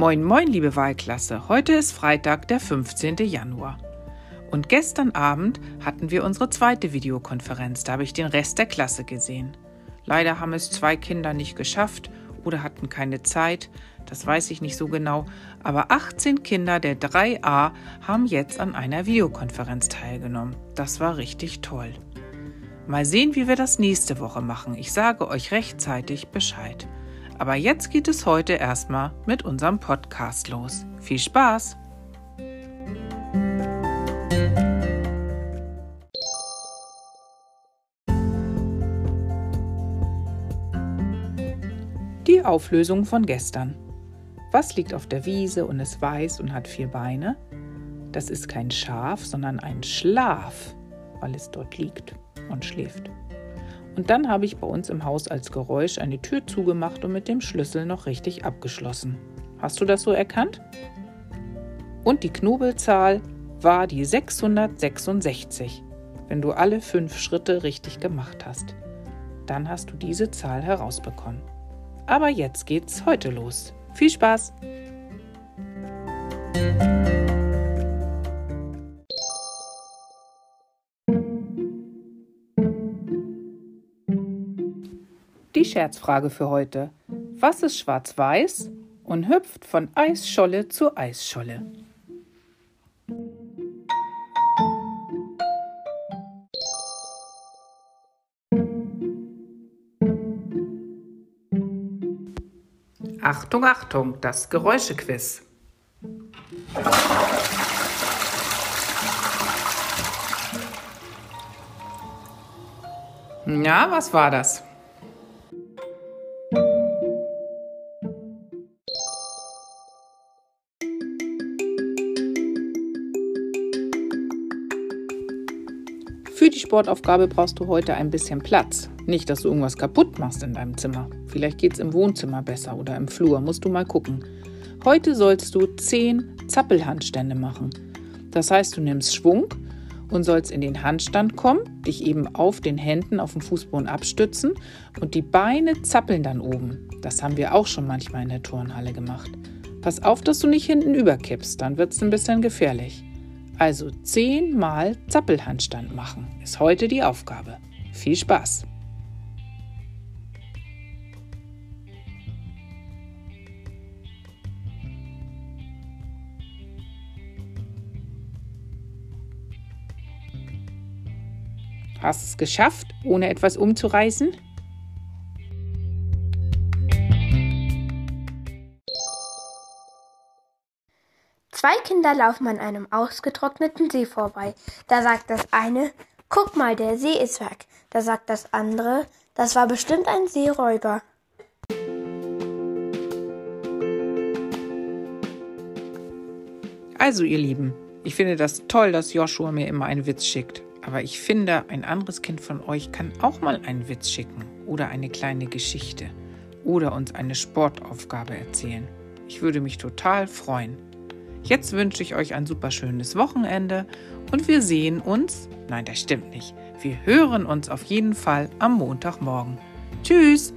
Moin, moin, liebe Wahlklasse. Heute ist Freitag, der 15. Januar. Und gestern Abend hatten wir unsere zweite Videokonferenz. Da habe ich den Rest der Klasse gesehen. Leider haben es zwei Kinder nicht geschafft oder hatten keine Zeit. Das weiß ich nicht so genau. Aber 18 Kinder der 3a haben jetzt an einer Videokonferenz teilgenommen. Das war richtig toll. Mal sehen, wie wir das nächste Woche machen. Ich sage euch rechtzeitig Bescheid. Aber jetzt geht es heute erstmal mit unserem Podcast los. Viel Spaß! Die Auflösung von gestern. Was liegt auf der Wiese und ist weiß und hat vier Beine? Das ist kein Schaf, sondern ein Schlaf, weil es dort liegt und schläft. Und dann habe ich bei uns im Haus als Geräusch eine Tür zugemacht und mit dem Schlüssel noch richtig abgeschlossen. Hast du das so erkannt? Und die Knobelzahl war die 666, wenn du alle fünf Schritte richtig gemacht hast. Dann hast du diese Zahl herausbekommen. Aber jetzt geht's heute los. Viel Spaß! Die Scherzfrage für heute. Was ist schwarz-weiß und hüpft von Eisscholle zu Eisscholle? Achtung, Achtung, das Geräuschequiz. Ja, was war das? Für die Sportaufgabe brauchst du heute ein bisschen Platz. Nicht, dass du irgendwas kaputt machst in deinem Zimmer. Vielleicht geht es im Wohnzimmer besser oder im Flur, musst du mal gucken. Heute sollst du 10 Zappelhandstände machen. Das heißt, du nimmst Schwung und sollst in den Handstand kommen, dich eben auf den Händen auf dem Fußboden abstützen und die Beine zappeln dann oben. Das haben wir auch schon manchmal in der Turnhalle gemacht. Pass auf, dass du nicht hinten überkippst, dann wird es ein bisschen gefährlich. Also zehnmal Zappelhandstand machen ist heute die Aufgabe. Viel Spaß! Hast es geschafft, ohne etwas umzureißen? Zwei Kinder laufen an einem ausgetrockneten See vorbei. Da sagt das eine, guck mal, der See ist weg. Da sagt das andere, das war bestimmt ein Seeräuber. Also, ihr Lieben, ich finde das toll, dass Joshua mir immer einen Witz schickt. Aber ich finde, ein anderes Kind von euch kann auch mal einen Witz schicken oder eine kleine Geschichte oder uns eine Sportaufgabe erzählen. Ich würde mich total freuen. Jetzt wünsche ich euch ein super schönes Wochenende und wir sehen uns, nein, das stimmt nicht, wir hören uns auf jeden Fall am Montagmorgen. Tschüss!